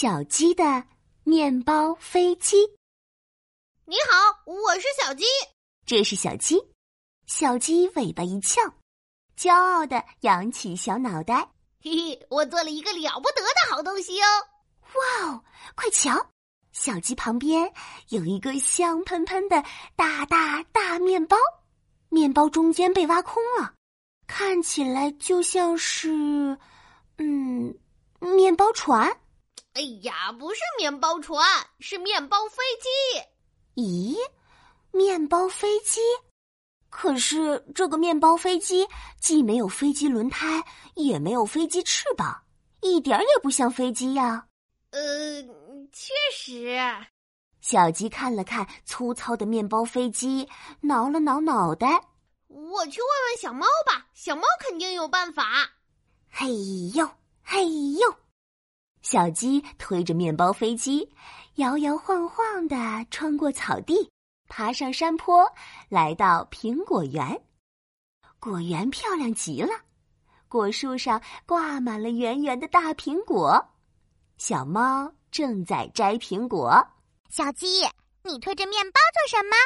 小鸡的面包飞机。你好，我是小鸡。这是小鸡，小鸡尾巴一翘，骄傲的扬起小脑袋。嘿嘿，我做了一个了不得的好东西哦！哇哦，快瞧，小鸡旁边有一个香喷喷的大大大面包，面包中间被挖空了，看起来就像是，嗯，面包船。哎呀，不是面包船，是面包飞机。咦，面包飞机？可是这个面包飞机既没有飞机轮胎，也没有飞机翅膀，一点也不像飞机呀。呃，确实。小鸡看了看粗糙的面包飞机，挠了挠脑袋。我去问问小猫吧，小猫肯定有办法。嘿呦，嘿呦。小鸡推着面包飞机，摇摇晃晃的穿过草地，爬上山坡，来到苹果园。果园漂亮极了，果树上挂满了圆圆的大苹果。小猫正在摘苹果。小鸡，你推着面包做什么？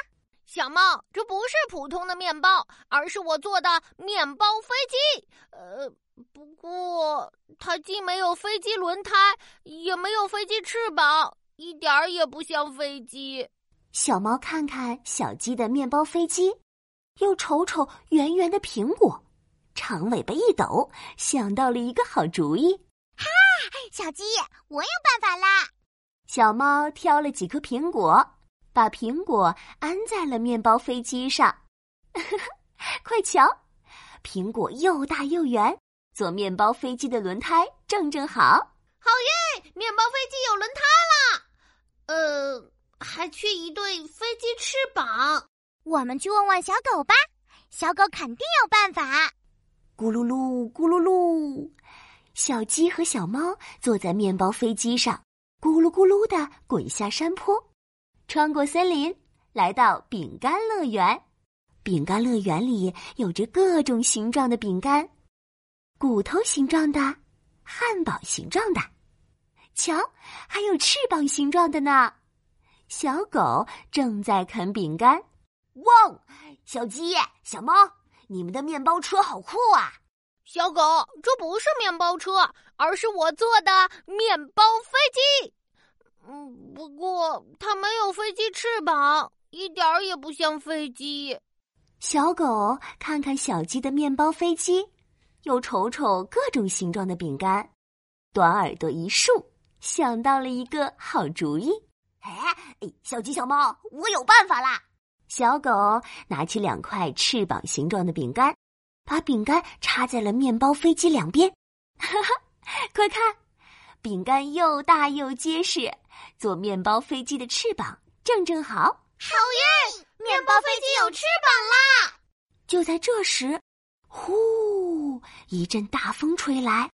小猫，这不是普通的面包，而是我做的面包飞机。呃，不过它既没有飞机轮胎，也没有飞机翅膀，一点儿也不像飞机。小猫看看小鸡的面包飞机，又瞅瞅圆圆的苹果，长尾巴一抖，想到了一个好主意。哈，小鸡，我有办法啦！小猫挑了几颗苹果。把苹果安在了面包飞机上，快瞧，苹果又大又圆，做面包飞机的轮胎正正好。好耶！面包飞机有轮胎了。呃，还缺一对飞机翅膀。我们去问问小狗吧，小狗肯定有办法。咕噜噜，咕噜噜，小鸡和小猫坐在面包飞机上，咕噜咕噜的滚下山坡。穿过森林，来到饼干乐园。饼干乐园里有着各种形状的饼干，骨头形状的，汉堡形状的，瞧，还有翅膀形状的呢。小狗正在啃饼干。哇，小鸡、小猫，你们的面包车好酷啊！小狗，这不是面包车，而是我做的面包飞机。嗯，不过它没有飞机翅膀，一点儿也不像飞机。小狗看看小鸡的面包飞机，又瞅瞅各种形状的饼干，短耳朵一竖，想到了一个好主意。哎，小鸡、小猫，我有办法啦！小狗拿起两块翅膀形状的饼干，把饼干插在了面包飞机两边。哈哈，快看！饼干又大又结实，做面包飞机的翅膀正正好。好耶！面包飞机有翅膀啦！就在这时，呼，一阵大风吹来，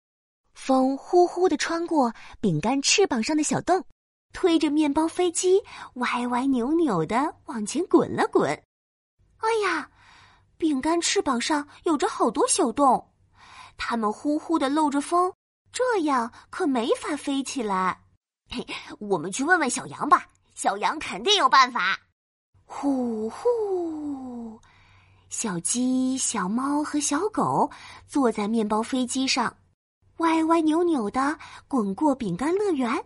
风呼呼的穿过饼干翅膀上的小洞，推着面包飞机歪歪扭扭的往前滚了滚。哎呀，饼干翅膀上有着好多小洞，它们呼呼的漏着风。这样可没法飞起来。嘿，我们去问问小羊吧，小羊肯定有办法。呼呼，小鸡、小猫和小狗坐在面包飞机上，歪歪扭扭的滚过饼干乐园，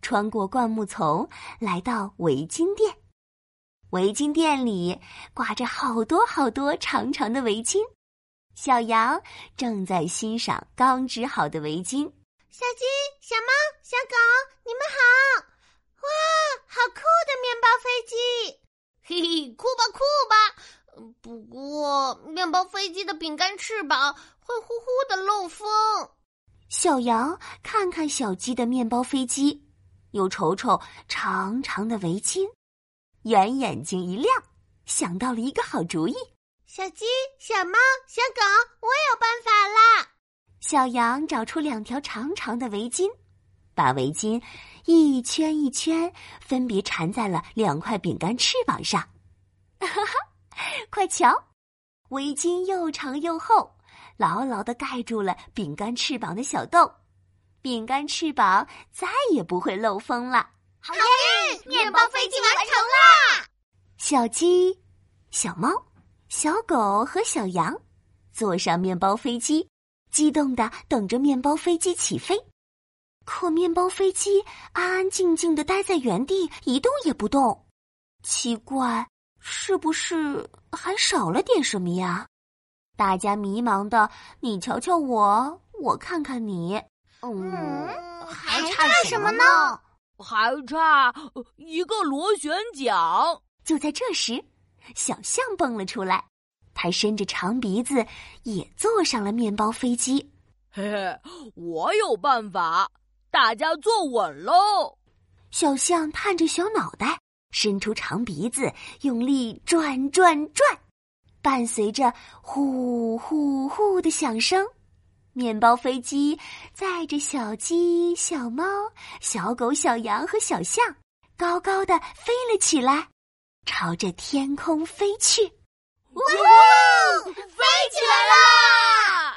穿过灌木丛，来到围巾店。围巾店里挂着好多好多长长的围巾。小羊正在欣赏刚织好的围巾。小鸡、小猫、小狗，你们好！哇，好酷的面包飞机！嘿嘿，酷吧酷吧！不过，面包飞机的饼干翅膀会呼呼的漏风。小羊看看小鸡的面包飞机，又瞅瞅长长的围巾，圆眼睛一亮，想到了一个好主意。小鸡、小猫、小狗，我有办法啦！小羊找出两条长长的围巾，把围巾一圈一圈分别缠在了两块饼干翅膀上。哈哈，快瞧，围巾又长又厚，牢牢的盖住了饼干翅膀的小洞。饼干翅膀，再也不会漏风了。好耶！面包飞机完成啦！小鸡、小猫、小狗和小羊坐上面包飞机，激动的等着面包飞机起飞。可面包飞机安安静静的待在原地，一动也不动。奇怪，是不是还少了点什么呀？大家迷茫的，你瞧瞧我，我看看你。嗯，还差什么呢？还差一个螺旋桨。就在这时，小象蹦了出来，它伸着长鼻子，也坐上了面包飞机。嘿嘿，我有办法，大家坐稳喽！小象探着小脑袋，伸出长鼻子，用力转转转，伴随着呼呼呼的响声。面包飞机载着小鸡、小猫、小狗、小羊和小象，高高的飞了起来，朝着天空飞去。哇飞起来啦